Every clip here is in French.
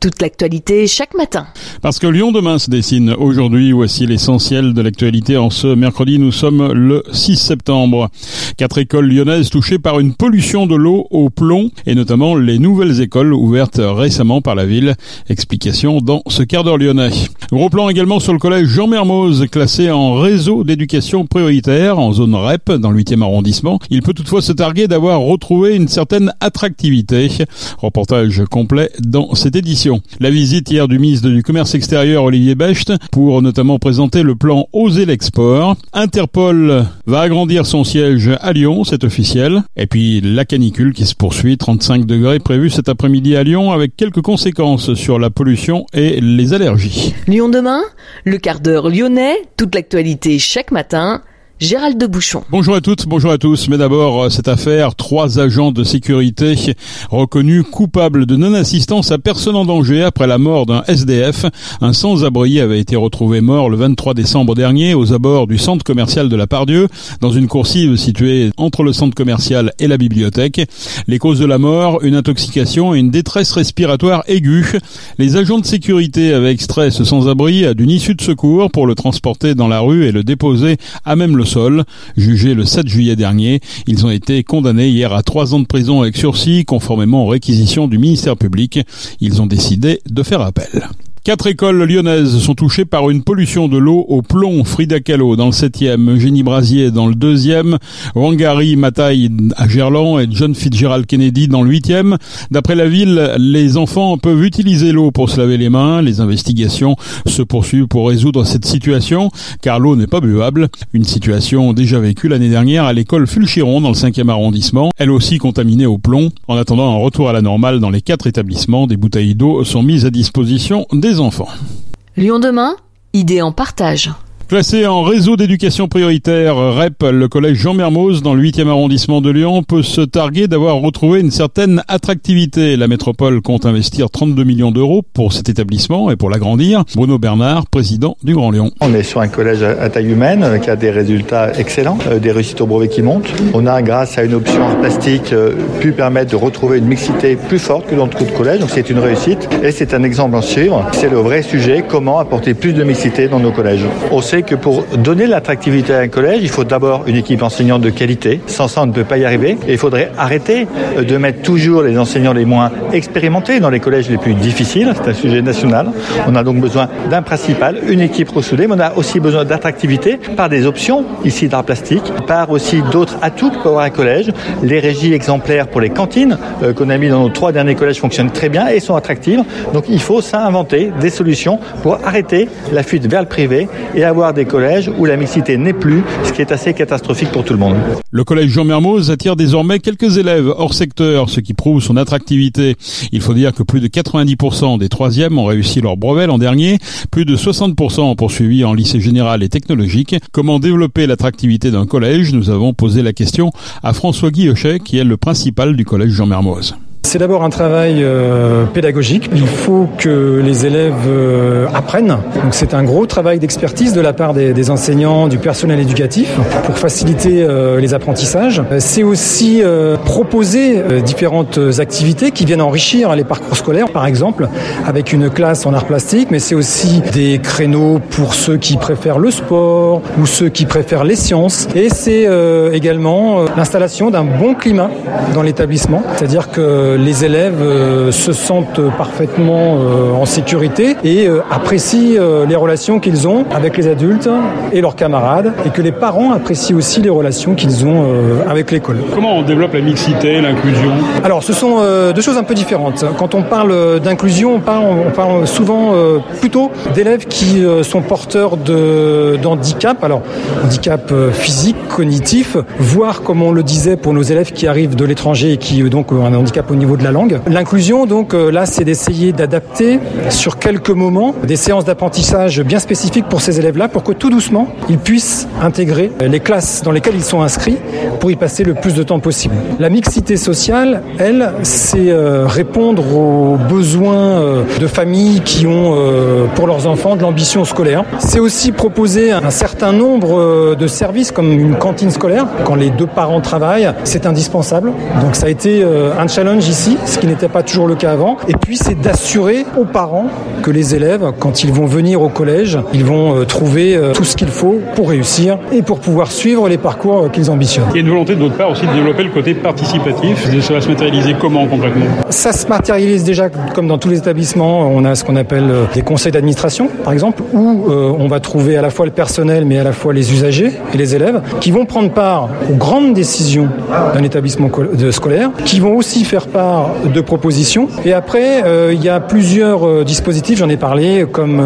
toute l'actualité chaque matin. Parce que Lyon demain se dessine aujourd'hui, voici l'essentiel de l'actualité en ce mercredi, nous sommes le 6 septembre. Quatre écoles lyonnaises touchées par une pollution de l'eau au plomb et notamment les nouvelles écoles ouvertes récemment par la ville. Explication dans ce quart d'heure lyonnais. Gros plan également sur le collège Jean Mermoz, classé en réseau d'éducation prioritaire en zone REP dans le 8e arrondissement. Il peut toutefois se targuer d'avoir retrouvé une certaine attractivité. Reportage complet dans cette édition. La visite hier du ministre du Commerce extérieur Olivier Becht pour notamment présenter le plan Oser l'export. Interpol va agrandir son siège à Lyon, c'est officiel. Et puis la canicule qui se poursuit, 35 degrés prévus cet après-midi à Lyon avec quelques conséquences sur la pollution et les allergies. Lyon demain, le quart d'heure lyonnais, toute l'actualité chaque matin Gérald de Bouchon. Bonjour à toutes, bonjour à tous. Mais d'abord, euh, cette affaire, trois agents de sécurité reconnus coupables de non-assistance à personne en danger après la mort d'un SDF. Un sans-abri avait été retrouvé mort le 23 décembre dernier aux abords du centre commercial de la Pardieu, dans une coursive située entre le centre commercial et la bibliothèque. Les causes de la mort, une intoxication et une détresse respiratoire aiguë. Les agents de sécurité avaient extrait ce sans-abri d'une issue de secours pour le transporter dans la rue et le déposer à même le sol. Jugés le 7 juillet dernier, ils ont été condamnés hier à trois ans de prison avec sursis, conformément aux réquisitions du ministère public. Ils ont décidé de faire appel. Quatre écoles lyonnaises sont touchées par une pollution de l'eau au plomb. Frida Kahlo dans le 7e, Eugénie Brasier dans le 2e, Wangari Matai à Gerland et John Fitzgerald Kennedy dans le 8e. D'après la ville, les enfants peuvent utiliser l'eau pour se laver les mains. Les investigations se poursuivent pour résoudre cette situation car l'eau n'est pas buvable. Une situation déjà vécue l'année dernière à l'école Fulchiron dans le 5e arrondissement, elle aussi contaminée au plomb. En attendant un retour à la normale dans les quatre établissements, des bouteilles d'eau sont mises à disposition des enfants. Lyon demain, idée en partage. Classé en réseau d'éducation prioritaire REP, le collège Jean Mermoz dans le 8e arrondissement de Lyon peut se targuer d'avoir retrouvé une certaine attractivité. La métropole compte investir 32 millions d'euros pour cet établissement et pour l'agrandir. Bruno Bernard, président du Grand Lyon. On est sur un collège à taille humaine euh, qui a des résultats excellents, euh, des réussites au brevet qui montent. On a, grâce à une option en plastique, euh, pu permettre de retrouver une mixité plus forte que dans d'autres collèges. Donc c'est une réussite et c'est un exemple en suivre. C'est le vrai sujet, comment apporter plus de mixité dans nos collèges. On sait que pour donner l'attractivité à un collège, il faut d'abord une équipe enseignante de qualité. Sans ça, on ne peut pas y arriver. Il faudrait arrêter de mettre toujours les enseignants les moins expérimentés dans les collèges les plus difficiles. C'est un sujet national. On a donc besoin d'un principal, une équipe ressoudée, mais on a aussi besoin d'attractivité par des options, ici d'art plastique, par aussi d'autres atouts pour avoir un collège. Les régies exemplaires pour les cantines euh, qu'on a mis dans nos trois derniers collèges fonctionnent très bien et sont attractives. Donc il faut ça inventer des solutions pour arrêter la fuite vers le privé et avoir des collèges où la mixité n'est plus, ce qui est assez catastrophique pour tout le monde. Le collège Jean Mermoz attire désormais quelques élèves hors secteur, ce qui prouve son attractivité. Il faut dire que plus de 90% des troisièmes ont réussi leur brevet l'an dernier, plus de 60% ont poursuivi en lycée général et technologique. Comment développer l'attractivité d'un collège? Nous avons posé la question à François Guillochet, qui est le principal du collège Jean Mermoz. C'est d'abord un travail euh, pédagogique. Il faut que les élèves euh, apprennent. Donc c'est un gros travail d'expertise de la part des, enseignants, du personnel éducatif pour faciliter euh, les apprentissages. C'est aussi proposer différentes activités qui viennent enrichir les parcours scolaires, par exemple avec une classe en art plastique, mais c'est aussi des créneaux pour ceux qui préfèrent le sport ou ceux qui préfèrent les sciences. Et c'est également l'installation d'un bon climat dans l'établissement, c'est-à-dire que les élèves euh, se sentent parfaitement euh, en sécurité et euh, apprécient les relations qu'ils ont avec les adultes et leurs camarades et que les parents apprécient aussi les relations qu'ils ont avec l'école. Comment on développe la mixité, l'inclusion? Alors ce sont deux choses un peu différentes. Quand on parle d'inclusion, on parle, on parle souvent plutôt d'élèves qui sont porteurs d'handicap, alors handicap physique, cognitif, voire comme on le disait pour nos élèves qui arrivent de l'étranger et qui donc ont un handicap au niveau de la langue. L'inclusion, donc euh, là, c'est d'essayer d'adapter sur quelques moments des séances d'apprentissage bien spécifiques pour ces élèves-là, pour que tout doucement, ils puissent intégrer les classes dans lesquelles ils sont inscrits pour y passer le plus de temps possible. La mixité sociale, elle, c'est euh, répondre aux besoins euh, de familles qui ont pour leurs enfants de l'ambition scolaire. C'est aussi proposer un certain nombre de services comme une cantine scolaire. Quand les deux parents travaillent, c'est indispensable. Donc ça a été un challenge ici, ce qui n'était pas toujours le cas avant. Et puis c'est d'assurer aux parents que les élèves, quand ils vont venir au collège, ils vont euh, trouver euh, tout ce qu'il faut pour réussir et pour pouvoir suivre les parcours euh, qu'ils ambitionnent. Il y a une volonté de votre part aussi de développer le côté participatif. Ça va se matérialiser comment concrètement? Ça se matérialise déjà comme dans tous les établissements. On a ce qu'on appelle des conseils d'administration, par exemple, où on va trouver à la fois le personnel mais à la fois les usagers et les élèves qui vont prendre part aux grandes décisions d'un établissement scolaire, qui vont aussi faire part de propositions. Et après, il y a plusieurs dispositifs, j'en ai parlé, comme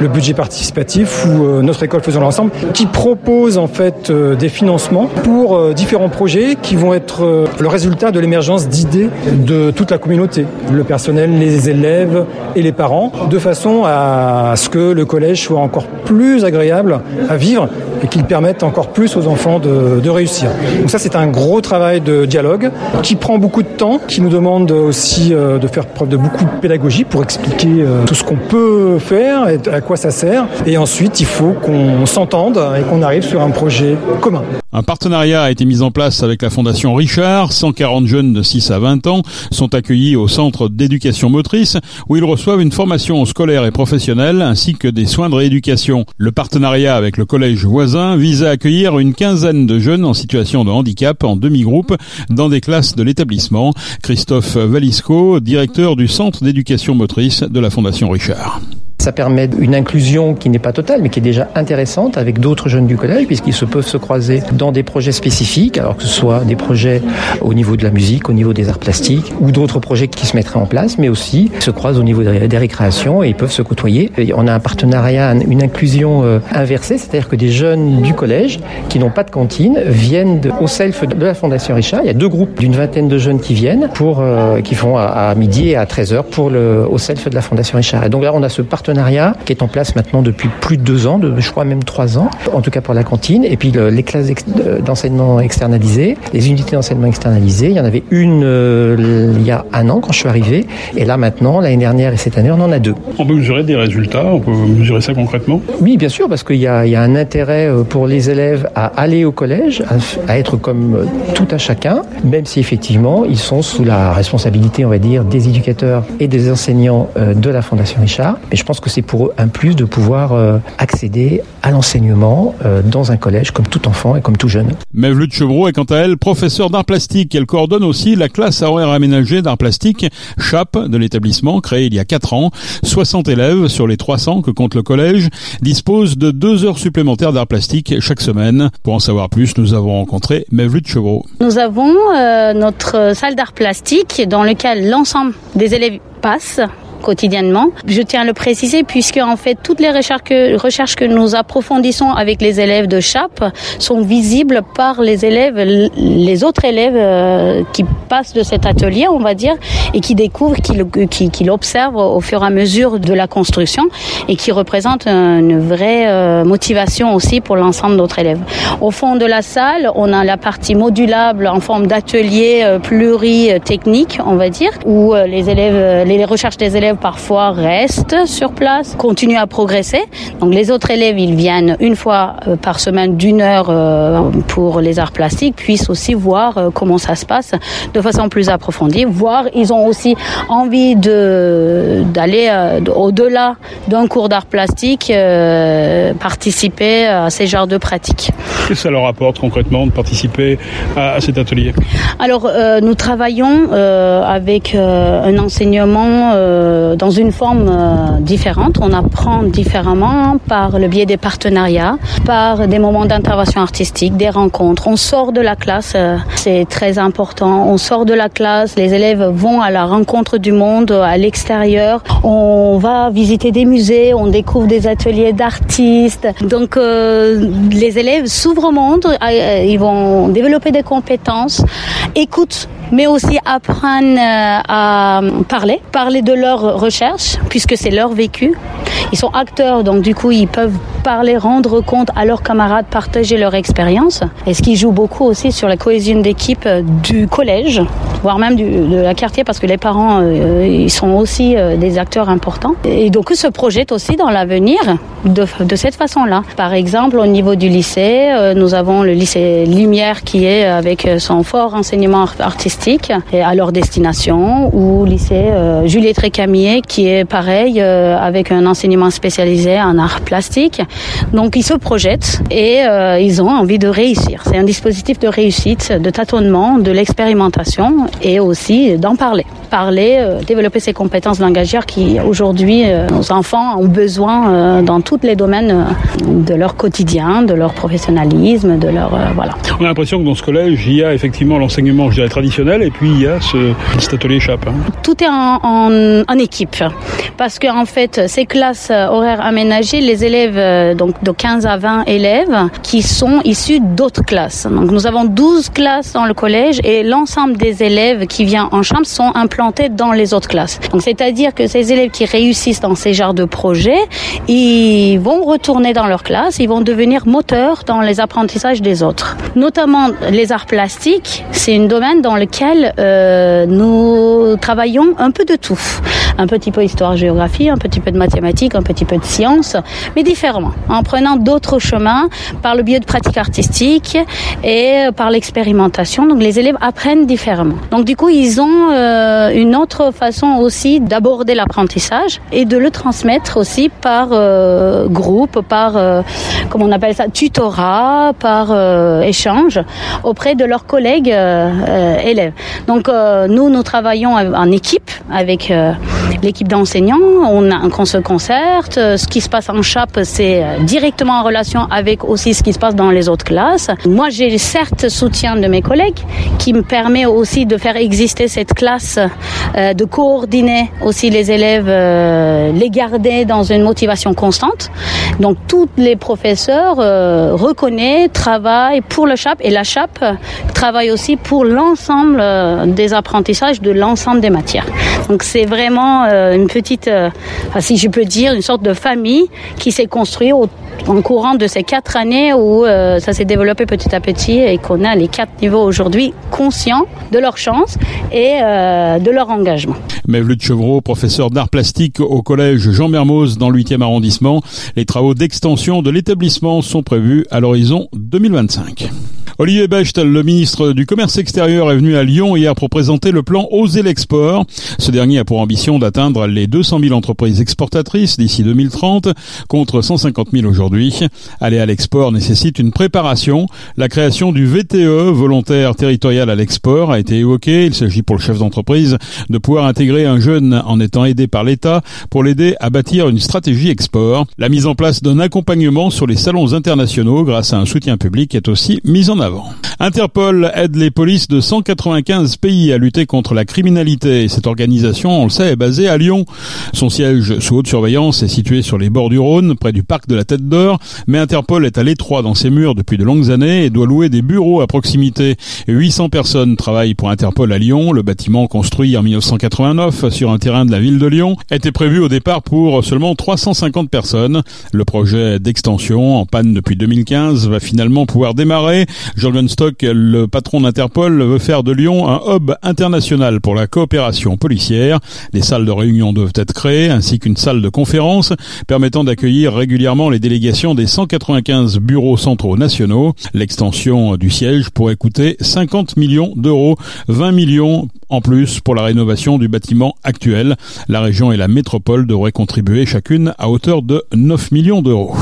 le budget participatif ou notre école faisant l'ensemble, qui propose en fait des financements pour différents projets qui vont être le résultat de l'émergence d'idées de toute la communauté, le personnel, les élèves et les parents, de façon à ce que le collège soit encore plus agréable à vivre et qu'il permette encore plus aux enfants de, de réussir. Donc ça c'est un gros travail de dialogue qui prend beaucoup de temps, qui nous demande aussi de faire preuve de beaucoup de pédagogie pour expliquer tout ce qu'on peut faire et à quoi ça sert. Et ensuite il faut qu'on s'entende et qu'on arrive sur un projet commun. Un partenariat a été mis en place avec la Fondation Richard. 140 jeunes de 6 à 20 ans sont accueillis au centre d'éducation motrice où ils reçoivent une formation scolaire et professionnelle ainsi que des soins de rééducation. Le partenariat avec le collège voisin vise à accueillir une quinzaine de jeunes en situation de handicap en demi-groupe dans des classes de l'établissement. Christophe Valisco, directeur du centre d'éducation motrice de la Fondation Richard. Ça permet une inclusion qui n'est pas totale, mais qui est déjà intéressante avec d'autres jeunes du collège, puisqu'ils se peuvent se croiser dans des projets spécifiques, alors que ce soit des projets au niveau de la musique, au niveau des arts plastiques, ou d'autres projets qui se mettraient en place, mais aussi se croisent au niveau des récréations et ils peuvent se côtoyer. On a un partenariat, une inclusion euh, inversée, c'est-à-dire que des jeunes du collège qui n'ont pas de cantine viennent au self de la Fondation Richard. Il y a deux groupes d'une vingtaine de jeunes qui viennent, pour, euh, qui font à, à, midi et à 13h pour le, au self de la Fondation Richard. Et donc là, on a ce partenariat qui est en place maintenant depuis plus de deux ans, de, je crois même trois ans, en tout cas pour la cantine. Et puis le, les classes d'enseignement externalisées, les unités d'enseignement externalisées. Il y en avait une euh, il y a un an quand je suis arrivé. Et là maintenant, l'année dernière et cette année, on en a deux. On peut mesurer des résultats On peut mesurer ça concrètement? Oui, bien sûr, parce qu'il y, y, a un intérêt euh, pour les élèves à aller au collège, à, à être comme euh, tout un chacun, même si effectivement ils sont sous la responsabilité, on va dire, des éducateurs et des enseignants de la Fondation Richard. Mais je pense que c'est pour eux un plus de pouvoir euh, accéder à l'enseignement euh, dans un collège comme tout enfant et comme tout jeune. Mevlut Chevreau est quant à elle professeure d'art plastique. Elle coordonne aussi la classe à horaire aménagé d'art plastique CHAP de l'établissement créé il y a 4 ans. 60 élèves sur les 300 que compte le collège disposent de deux heures supplémentaires d'art plastique chaque semaine. Pour en savoir plus, nous avons rencontré Mevlut Chevreau. Nous avons euh, notre salle d'art plastique dans laquelle l'ensemble des élèves passent quotidiennement. Je tiens à le préciser puisque en fait toutes les recherches que, nous approfondissons avec les élèves de CHAP sont visibles par les élèves, les autres élèves euh, qui passent de cet atelier, on va dire, et qui découvrent, qui, l'observent au fur et à mesure de la construction et qui représentent une vraie euh, motivation aussi pour l'ensemble d'autres élèves. Au fond de la salle, on a la partie modulable en forme d'atelier euh, pluritechnique, on va dire, où les élèves, les recherches des élèves parfois restent sur place, continuent à progresser. Donc les autres élèves, ils viennent une fois euh, par semaine d'une heure euh, pour les arts plastiques, puissent aussi voir euh, comment ça se passe de façon plus approfondie, voir ils ont aussi envie de d'aller au-delà d'un cours d'art plastique, participer à ces genres de pratiques. Qu'est-ce que ça leur apporte concrètement de participer à, à cet atelier? Alors nous travaillons avec un enseignement dans une forme euh, différente. On apprend différemment par le biais des partenariats, par des moments d'intervention artistique, des rencontres. On sort de la classe, euh, c'est très important. On sort de la classe, les élèves vont à la rencontre du monde, à l'extérieur. On va visiter des musées, on découvre des ateliers d'artistes. Donc euh, les élèves s'ouvrent au monde, euh, ils vont développer des compétences, écoutent mais aussi apprennent à parler, parler de leurs recherches, puisque c'est leur vécu. Ils sont acteurs, donc du coup, ils peuvent parler, rendre compte à leurs camarades, partager leur expérience. Et ce qui joue beaucoup aussi sur la cohésion d'équipe du collège, voire même de la quartier, parce que les parents, euh, ils sont aussi euh, des acteurs importants. Et donc, se projettent aussi dans l'avenir de, cette façon-là. Par exemple, au niveau du lycée, euh, nous avons le lycée Lumière qui est avec son fort enseignement artistique et à leur destination, ou lycée euh, Juliette Récamier qui est pareil euh, avec un enseignement spécialisé en art plastique. Donc, ils se projettent et ils ont envie de réussir. C'est un dispositif de réussite, de tâtonnement, de l'expérimentation et aussi d'en parler. Parler, euh, développer ses compétences langagières qui aujourd'hui euh, nos enfants ont besoin euh, dans tous les domaines de leur quotidien, de leur professionnalisme, de leur voilà. On a l'impression que dans ce collège, il y a effectivement l'enseignement, je dirais traditionnel, et puis il y a ce, cet atelier chape. Hein. Tout est en, en, en équipe, parce que en fait, ces classes horaires aménagées, les élèves donc de 15 à 20 élèves qui sont issus d'autres classes. Donc nous avons 12 classes dans le collège et l'ensemble des élèves qui viennent en chambre sont implantés dans les autres classes. Donc c'est-à-dire que ces élèves qui réussissent dans ces genres de projets, ils vont retourner dans leur classe, ils vont devenir moteurs dans les apprentissages des autres. Notamment les arts plastiques, c'est un domaine dans lequel euh, nous travaillons un peu de tout. Un petit peu histoire, géographie, un petit peu de mathématiques, un petit peu de sciences, mais différemment, en prenant d'autres chemins par le biais de pratiques artistiques et par l'expérimentation. Donc les élèves apprennent différemment. Donc du coup, ils ont euh, une autre façon aussi d'aborder l'apprentissage et de le transmettre aussi par euh, groupe, par euh, comment on appelle ça, tutorat, par euh, échange auprès de leurs collègues euh, élèves. Donc nous, nous travaillons en équipe avec l'équipe d'enseignants. On, a, on se concerte. Ce qui se passe en chape, c'est directement en relation avec aussi ce qui se passe dans les autres classes. Moi, j'ai certes soutien de mes collègues qui me permet aussi de faire exister cette classe, euh, de coordonner aussi les élèves, euh, les garder dans une motivation constante. Donc, tous les professeurs euh, reconnaissent, travaillent pour le CHAP et la CHAP travaille aussi pour l'ensemble euh, des apprentissages de l'ensemble des matières. Donc, c'est vraiment euh, une petite, euh, si je peux dire, une sorte de famille qui s'est construite au, en courant de ces quatre années où euh, ça s'est développé petit à petit et qu'on a les quatre niveaux aujourd'hui conscients de leur chance et euh, de leur engagement. Mevlut Chevreau, professeur d'art plastique au collège Jean Mermoz dans le 8e arrondissement. Les travaux d'extension de l'établissement sont prévus à l'horizon 2025. Olivier Bechtel, le ministre du Commerce extérieur, est venu à Lyon hier pour présenter le plan Oser l'export. Ce dernier a pour ambition d'atteindre les 200 000 entreprises exportatrices d'ici 2030, contre 150 000 aujourd'hui. Aller à l'export nécessite une préparation. La création du VTE, volontaire territorial à l'export, a été évoquée. Il s'agit pour le chef d'entreprise de pouvoir intégrer un jeune en étant aidé par l'État pour l'aider à bâtir une stratégie export. La mise en place d'un accompagnement sur les salons internationaux grâce à un soutien public est aussi mise en avant. Interpol aide les polices de 195 pays à lutter contre la criminalité. Cette organisation, on le sait, est basée à Lyon. Son siège sous haute surveillance est situé sur les bords du Rhône, près du parc de la Tête d'Or, mais Interpol est à l'étroit dans ses murs depuis de longues années et doit louer des bureaux à proximité. 800 personnes travaillent pour Interpol à Lyon. Le bâtiment construit en 1989 sur un terrain de la ville de Lyon était prévu au départ pour seulement 350 personnes. Le projet d'extension, en panne depuis 2015, va finalement pouvoir démarrer. Jorgen Stock, le patron d'Interpol, veut faire de Lyon un hub international pour la coopération policière. Des salles de réunion doivent être créées, ainsi qu'une salle de conférence permettant d'accueillir régulièrement les délégations des 195 bureaux centraux nationaux. L'extension du siège pourrait coûter 50 millions d'euros, 20 millions en plus pour la rénovation du bâtiment actuel. La région et la métropole devraient contribuer chacune à hauteur de 9 millions d'euros.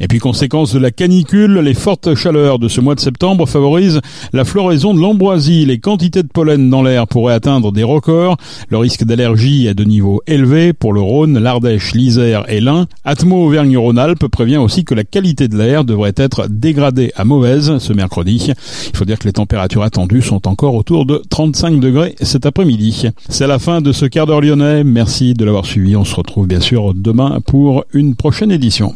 Et puis conséquence de la canicule, les fortes chaleurs de ce mois de septembre favorisent la floraison de l'ambroisie. Les quantités de pollen dans l'air pourraient atteindre des records. Le risque d'allergie est de niveau élevé pour le Rhône, l'Ardèche, l'Isère et l'Ain. Atmo Auvergne-Rhône-Alpes prévient aussi que la qualité de l'air devrait être dégradée à mauvaise ce mercredi. Il faut dire que les températures attendues sont encore autour de 35 degrés cet après-midi. C'est la fin de ce quart d'heure lyonnais. Merci de l'avoir suivi. On se retrouve bien sûr demain pour une prochaine édition.